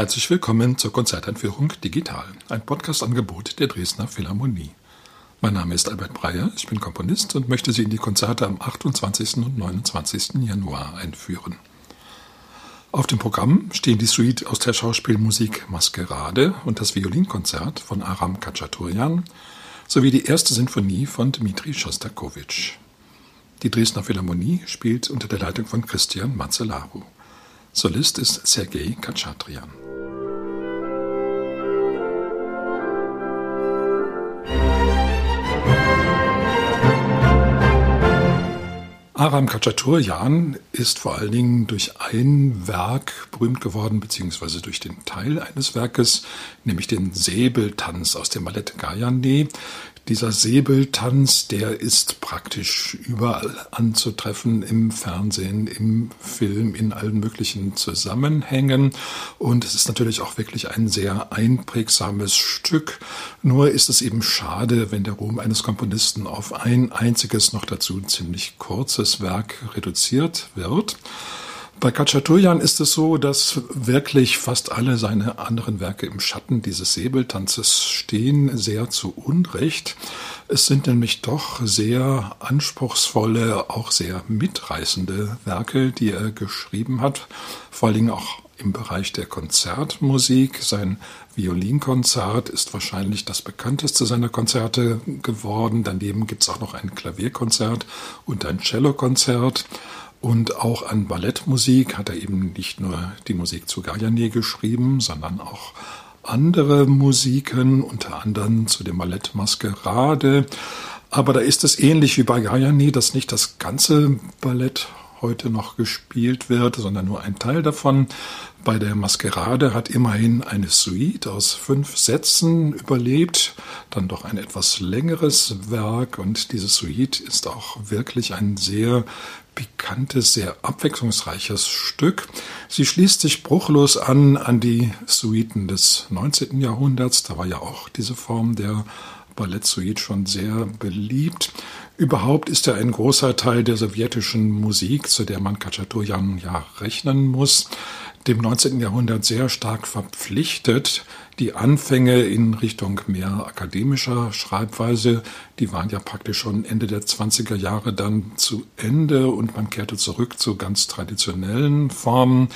Herzlich willkommen zur Konzerteinführung Digital, ein Podcastangebot der Dresdner Philharmonie. Mein Name ist Albert Breyer, ich bin Komponist und möchte Sie in die Konzerte am 28. und 29. Januar einführen. Auf dem Programm stehen die Suite aus der Schauspielmusik Maskerade und das Violinkonzert von Aram Kachaturian sowie die erste Sinfonie von Dmitri Schostakowitsch. Die Dresdner Philharmonie spielt unter der Leitung von Christian Mazzelaru. Solist ist Sergei Kachatrian. Aram Khachaturian ist vor allen Dingen durch ein Werk berühmt geworden, beziehungsweise durch den Teil eines Werkes, nämlich den Säbeltanz aus dem Ballett Gayane, dieser Säbeltanz, der ist praktisch überall anzutreffen, im Fernsehen, im Film, in allen möglichen Zusammenhängen. Und es ist natürlich auch wirklich ein sehr einprägsames Stück. Nur ist es eben schade, wenn der Ruhm eines Komponisten auf ein einziges, noch dazu ziemlich kurzes Werk reduziert wird. Bei Kachaturian ist es so, dass wirklich fast alle seine anderen Werke im Schatten dieses Säbeltanzes stehen, sehr zu Unrecht. Es sind nämlich doch sehr anspruchsvolle, auch sehr mitreißende Werke, die er geschrieben hat, vor allen Dingen auch im Bereich der Konzertmusik. Sein Violinkonzert ist wahrscheinlich das bekannteste seiner Konzerte geworden. Daneben gibt es auch noch ein Klavierkonzert und ein Cellokonzert. Und auch an Ballettmusik hat er eben nicht nur die Musik zu Gayane geschrieben, sondern auch andere Musiken, unter anderem zu dem Ballett Maskerade. Aber da ist es ähnlich wie bei Gayane, dass nicht das ganze Ballett heute noch gespielt wird, sondern nur ein Teil davon. Bei der Maskerade hat immerhin eine Suite aus fünf Sätzen überlebt, dann doch ein etwas längeres Werk und diese Suite ist auch wirklich ein sehr pikantes, sehr abwechslungsreiches Stück. Sie schließt sich bruchlos an an die Suiten des 19. Jahrhunderts. Da war ja auch diese Form der Ballettsuite schon sehr beliebt. Überhaupt ist er ein großer Teil der sowjetischen Musik, zu der man Kachaturian ja rechnen muss, dem 19. Jahrhundert sehr stark verpflichtet. Die Anfänge in Richtung mehr akademischer Schreibweise, die waren ja praktisch schon Ende der 20er Jahre dann zu Ende und man kehrte zurück zu ganz traditionellen Formen.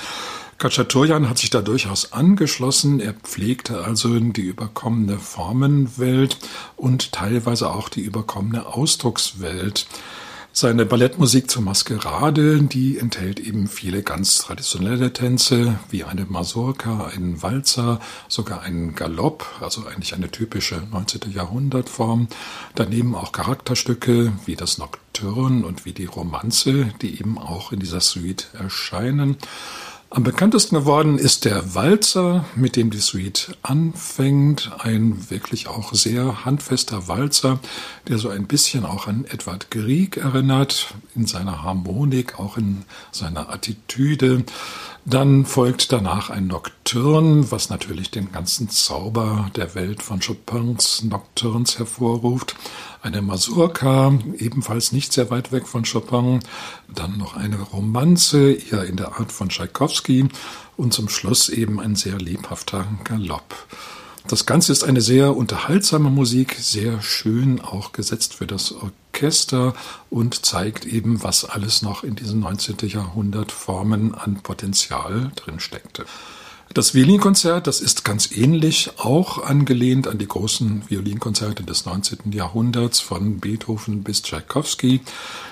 Kachaturian hat sich da durchaus angeschlossen. Er pflegte also die überkommene Formenwelt und teilweise auch die überkommene Ausdruckswelt. Seine Ballettmusik zur Maskerade, die enthält eben viele ganz traditionelle Tänze, wie eine Mazurka, einen Walzer, sogar einen Galopp, also eigentlich eine typische 19. Jahrhundertform. Daneben auch Charakterstücke wie das Nocturne und wie die Romanze, die eben auch in dieser Suite erscheinen. Am bekanntesten geworden ist der Walzer, mit dem die Suite anfängt. Ein wirklich auch sehr handfester Walzer, der so ein bisschen auch an Edward Grieg erinnert, in seiner Harmonik, auch in seiner Attitüde. Dann folgt danach ein Nocturne, was natürlich den ganzen Zauber der Welt von Chopins Nocturnes hervorruft. Eine Mazurka, ebenfalls nicht sehr weit weg von Chopin. Dann noch eine Romanze, eher in der Art von Tschaikowski. Und zum Schluss eben ein sehr lebhafter Galopp. Das Ganze ist eine sehr unterhaltsame Musik, sehr schön auch gesetzt für das Orchester und zeigt eben, was alles noch in diesen 19. Jahrhundert Formen an Potenzial drin steckte. Das Violinkonzert, das ist ganz ähnlich, auch angelehnt an die großen Violinkonzerte des 19. Jahrhunderts von Beethoven bis Tchaikovsky.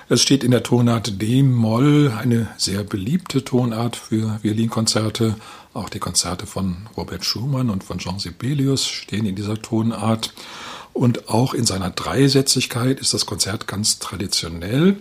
Es steht in der Tonart D-Moll, eine sehr beliebte Tonart für Violinkonzerte. Auch die Konzerte von Robert Schumann und von Jean Sibelius stehen in dieser Tonart. Und auch in seiner Dreisätzigkeit ist das Konzert ganz traditionell.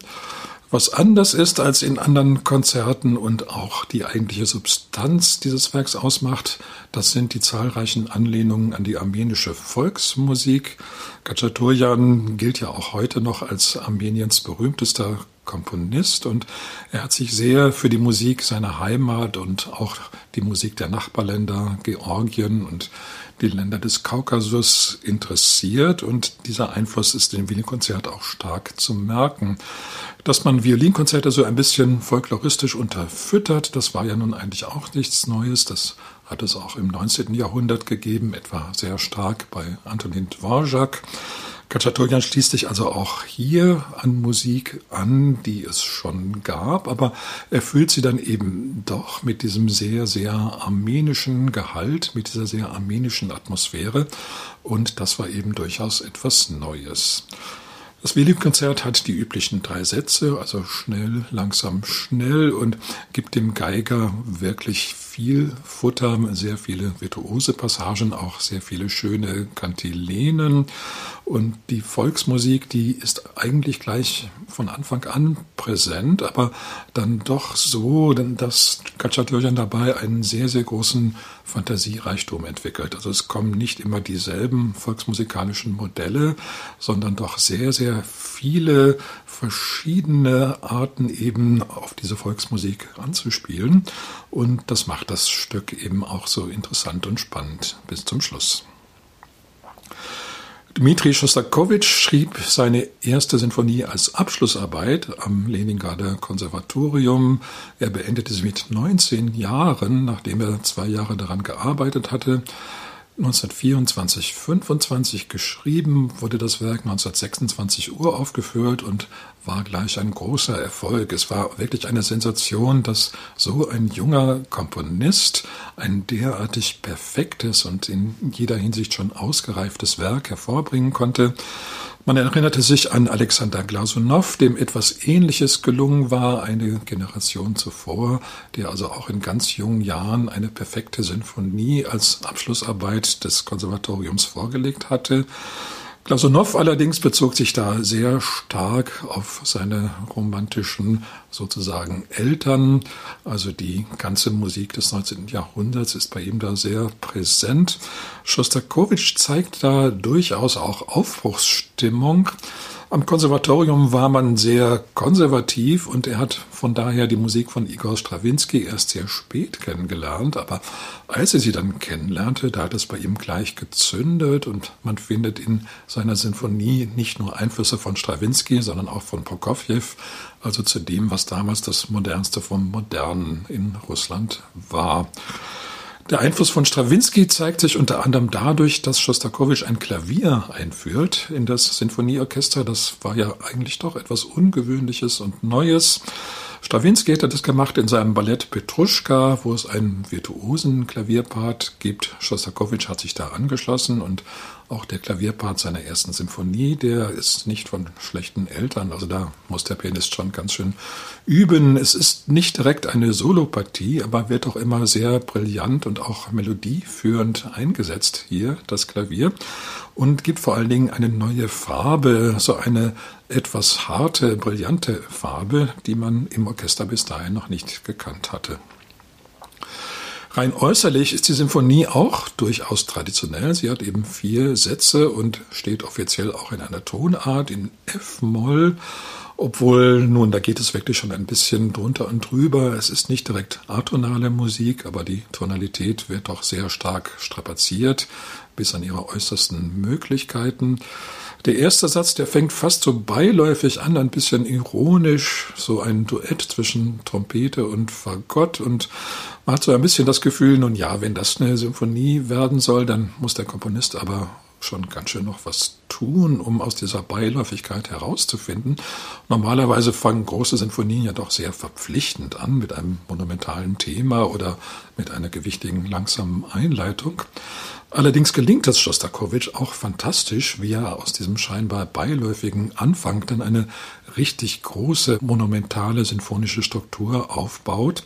Was anders ist als in anderen Konzerten und auch die eigentliche Substanz dieses Werks ausmacht, das sind die zahlreichen Anlehnungen an die armenische Volksmusik. Kachaturian gilt ja auch heute noch als Armeniens berühmtester Komponist und er hat sich sehr für die Musik seiner Heimat und auch die Musik der Nachbarländer Georgien und die Länder des Kaukasus interessiert und dieser Einfluss ist in Wiener-Konzert auch stark zu merken. Dass man Violinkonzerte so ein bisschen folkloristisch unterfüttert, das war ja nun eigentlich auch nichts Neues. Das hat es auch im 19. Jahrhundert gegeben, etwa sehr stark bei Antonin Dvorak. Kachaturian schließt sich also auch hier an Musik an, die es schon gab, aber er füllt sie dann eben doch mit diesem sehr, sehr armenischen Gehalt, mit dieser sehr armenischen Atmosphäre und das war eben durchaus etwas Neues. Das Wilhelm-Konzert hat die üblichen drei Sätze, also schnell, langsam, schnell und gibt dem Geiger wirklich viel Futter, sehr viele virtuose Passagen, auch sehr viele schöne Kantilenen. Und die Volksmusik, die ist eigentlich gleich von Anfang an präsent, aber dann doch so, dass Kachatürjan dabei einen sehr, sehr großen Fantasiereichtum entwickelt. Also es kommen nicht immer dieselben volksmusikalischen Modelle, sondern doch sehr, sehr viele verschiedene Arten eben auf diese Volksmusik anzuspielen. Und das macht das Stück eben auch so interessant und spannend bis zum Schluss. Dmitri Schostakowitsch schrieb seine erste Sinfonie als Abschlussarbeit am Leningrader Konservatorium. Er beendete sie mit 19 Jahren, nachdem er zwei Jahre daran gearbeitet hatte. 1924, 25 geschrieben, wurde das Werk 1926 uraufgeführt und war gleich ein großer Erfolg. Es war wirklich eine Sensation, dass so ein junger Komponist ein derartig perfektes und in jeder Hinsicht schon ausgereiftes Werk hervorbringen konnte. Man erinnerte sich an Alexander Glasunow, dem etwas Ähnliches gelungen war, eine Generation zuvor, der also auch in ganz jungen Jahren eine perfekte Sinfonie als Abschlussarbeit des Konservatoriums vorgelegt hatte. Glasunow allerdings bezog sich da sehr stark auf seine romantischen sozusagen Eltern. Also die ganze Musik des 19. Jahrhunderts ist bei ihm da sehr präsent. Schostakowitsch zeigt da durchaus auch Aufbruchsstimmung. Am Konservatorium war man sehr konservativ und er hat von daher die Musik von Igor Strawinski erst sehr spät kennengelernt. Aber als er sie dann kennenlernte, da hat es bei ihm gleich gezündet und man findet in seiner Sinfonie nicht nur Einflüsse von Strawinski, sondern auch von Prokofjew, also zu dem, was damals das Modernste vom Modernen in Russland war. Der Einfluss von Strawinski zeigt sich unter anderem dadurch, dass Schostakowitsch ein Klavier einführt in das Sinfonieorchester. Das war ja eigentlich doch etwas Ungewöhnliches und Neues. Strawinski hätte das gemacht in seinem Ballett Petruschka, wo es einen virtuosen Klavierpart gibt. Schostakowitsch hat sich da angeschlossen und auch der Klavierpart seiner ersten Symphonie, der ist nicht von schlechten Eltern. Also da muss der Pianist schon ganz schön üben. Es ist nicht direkt eine Solopartie, aber wird auch immer sehr brillant und auch melodieführend eingesetzt hier, das Klavier. Und gibt vor allen Dingen eine neue Farbe, so eine etwas harte, brillante Farbe, die man im Orchester bis dahin noch nicht gekannt hatte. Rein äußerlich ist die Symphonie auch durchaus traditionell. Sie hat eben vier Sätze und steht offiziell auch in einer Tonart in F-Moll. Obwohl, nun, da geht es wirklich schon ein bisschen drunter und drüber. Es ist nicht direkt atonale Musik, aber die Tonalität wird doch sehr stark strapaziert bis an ihre äußersten Möglichkeiten. Der erste Satz, der fängt fast so beiläufig an, ein bisschen ironisch, so ein Duett zwischen Trompete und Fagott und man hat so ein bisschen das Gefühl, nun ja, wenn das eine Symphonie werden soll, dann muss der Komponist aber schon ganz schön noch was tun, um aus dieser Beiläufigkeit herauszufinden. Normalerweise fangen große Sinfonien ja doch sehr verpflichtend an mit einem monumentalen Thema oder mit einer gewichtigen langsamen Einleitung. Allerdings gelingt es Schostakowitsch auch fantastisch, wie er aus diesem scheinbar beiläufigen Anfang dann eine richtig große, monumentale sinfonische Struktur aufbaut.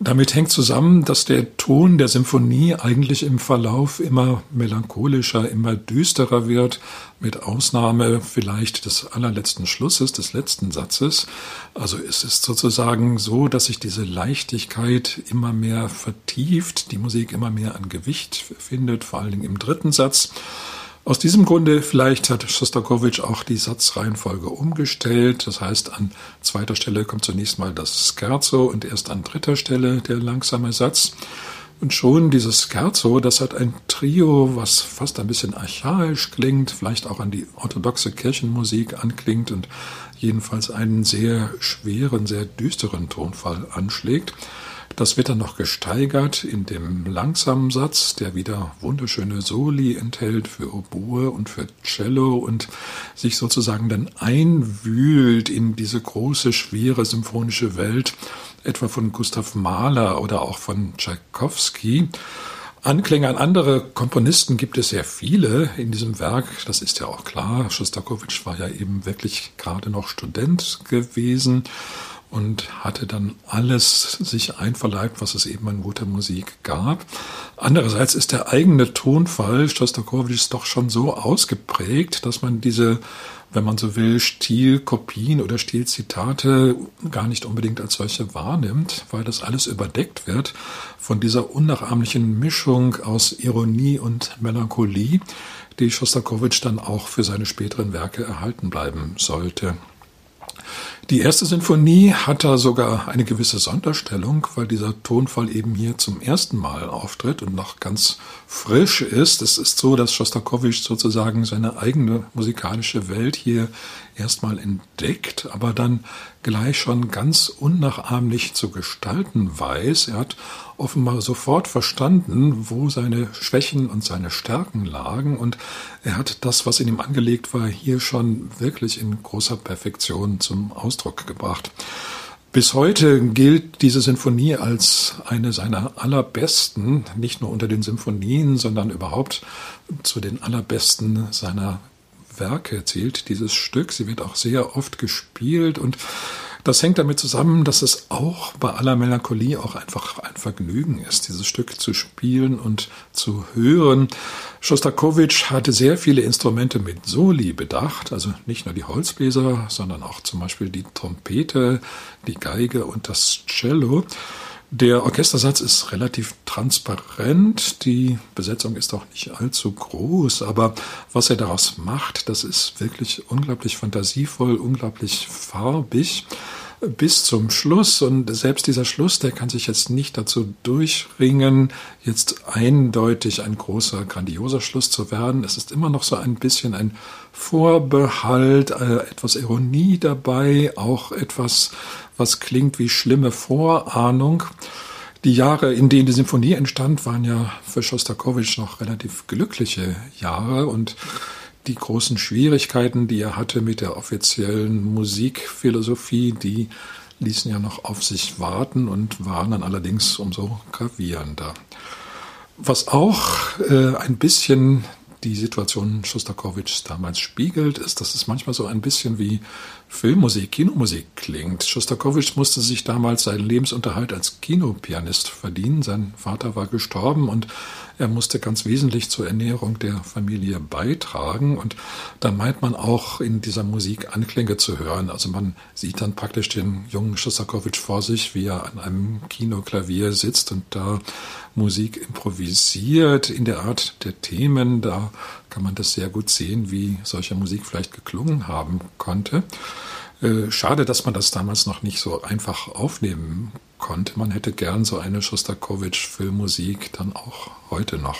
Damit hängt zusammen, dass der Ton der Symphonie eigentlich im Verlauf immer melancholischer, immer düsterer wird, mit Ausnahme vielleicht des allerletzten Schlusses, des letzten Satzes. Also es ist sozusagen so, dass sich diese Leichtigkeit immer mehr vertieft, die Musik immer mehr an Gewicht findet, vor allen Dingen im dritten Satz. Aus diesem Grunde vielleicht hat Schostakowitsch auch die Satzreihenfolge umgestellt. Das heißt, an zweiter Stelle kommt zunächst mal das Scherzo und erst an dritter Stelle der langsame Satz. Und schon dieses Scherzo, das hat ein Trio, was fast ein bisschen archaisch klingt, vielleicht auch an die orthodoxe Kirchenmusik anklingt und jedenfalls einen sehr schweren, sehr düsteren Tonfall anschlägt. Das wird dann noch gesteigert in dem langsamen Satz, der wieder wunderschöne Soli enthält für Oboe und für Cello und sich sozusagen dann einwühlt in diese große, schwere symphonische Welt, etwa von Gustav Mahler oder auch von Tchaikovsky. Anklänge an andere Komponisten gibt es sehr viele in diesem Werk. Das ist ja auch klar. Schostakowitsch war ja eben wirklich gerade noch Student gewesen und hatte dann alles sich einverleibt, was es eben an guter Musik gab. Andererseits ist der eigene Tonfall Schostakowitschs doch schon so ausgeprägt, dass man diese wenn man so will, Stilkopien oder Stilzitate gar nicht unbedingt als solche wahrnimmt, weil das alles überdeckt wird von dieser unnachahmlichen Mischung aus Ironie und Melancholie, die Schostakowitsch dann auch für seine späteren Werke erhalten bleiben sollte. Die erste Sinfonie hat da sogar eine gewisse Sonderstellung, weil dieser Tonfall eben hier zum ersten Mal auftritt und noch ganz frisch ist. Es ist so, dass Schostakowitsch sozusagen seine eigene musikalische Welt hier erstmal entdeckt, aber dann gleich schon ganz unnachahmlich zu gestalten weiß. Er hat offenbar sofort verstanden, wo seine Schwächen und seine Stärken lagen und er hat das, was in ihm angelegt war, hier schon wirklich in großer Perfektion zum Ausdruck gebracht. Bis heute gilt diese Sinfonie als eine seiner allerbesten, nicht nur unter den Symphonien, sondern überhaupt zu den allerbesten seiner Werke zählt dieses Stück. Sie wird auch sehr oft gespielt und das hängt damit zusammen, dass es auch bei aller Melancholie auch einfach ein Vergnügen ist, dieses Stück zu spielen und zu hören. Schostakowitsch hatte sehr viele Instrumente mit Soli bedacht, also nicht nur die Holzbläser, sondern auch zum Beispiel die Trompete, die Geige und das Cello. Der Orchestersatz ist relativ transparent, die Besetzung ist auch nicht allzu groß, aber was er daraus macht, das ist wirklich unglaublich fantasievoll, unglaublich farbig bis zum Schluss. Und selbst dieser Schluss, der kann sich jetzt nicht dazu durchringen, jetzt eindeutig ein großer, grandioser Schluss zu werden. Es ist immer noch so ein bisschen ein Vorbehalt, äh, etwas Ironie dabei, auch etwas, was klingt wie schlimme Vorahnung. Die Jahre, in denen die Symphonie entstand, waren ja für Schostakowitsch noch relativ glückliche Jahre und die großen Schwierigkeiten, die er hatte mit der offiziellen Musikphilosophie, die ließen ja noch auf sich warten und waren dann allerdings umso gravierender. Was auch äh, ein bisschen die Situation Schostakowitschs damals spiegelt, ist, dass es manchmal so ein bisschen wie Filmmusik, Kinomusik klingt. Schostakowitsch musste sich damals seinen Lebensunterhalt als Kinopianist verdienen. Sein Vater war gestorben und er musste ganz wesentlich zur Ernährung der Familie beitragen. Und da meint man auch in dieser Musik Anklänge zu hören. Also man sieht dann praktisch den jungen Schostakowitsch vor sich, wie er an einem Kinoklavier sitzt und da Musik improvisiert in der Art der Themen. Da kann man das sehr gut sehen, wie solche Musik vielleicht geklungen haben konnte. Äh, schade, dass man das damals noch nicht so einfach aufnehmen konnte. Man hätte gern so eine Schostakowitsch-Filmmusik dann auch heute noch.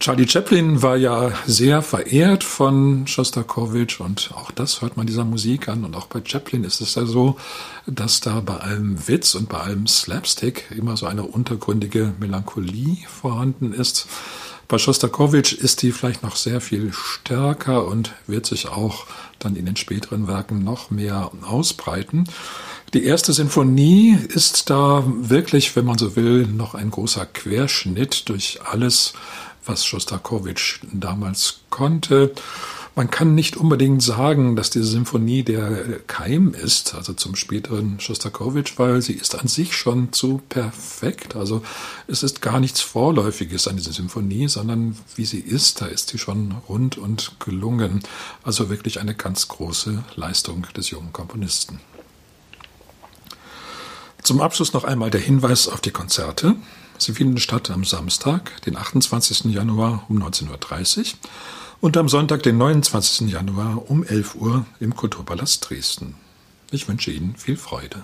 Charlie Chaplin war ja sehr verehrt von Schostakowitsch und auch das hört man dieser Musik an. Und auch bei Chaplin ist es ja so, dass da bei allem Witz und bei allem Slapstick immer so eine untergründige Melancholie vorhanden ist. Bei Schostakowitsch ist die vielleicht noch sehr viel stärker und wird sich auch dann in den späteren Werken noch mehr ausbreiten. Die erste Sinfonie ist da wirklich, wenn man so will, noch ein großer Querschnitt durch alles, was Schostakowitsch damals konnte. Man kann nicht unbedingt sagen, dass diese Symphonie der Keim ist, also zum späteren Schostakowitsch, weil sie ist an sich schon zu perfekt. Also es ist gar nichts Vorläufiges an dieser Symphonie, sondern wie sie ist, da ist sie schon rund und gelungen. Also wirklich eine ganz große Leistung des jungen Komponisten. Zum Abschluss noch einmal der Hinweis auf die Konzerte. Sie finden statt am Samstag, den 28. Januar um 19.30 Uhr und am Sonntag, den 29. Januar um 11 Uhr im Kulturpalast Dresden. Ich wünsche Ihnen viel Freude.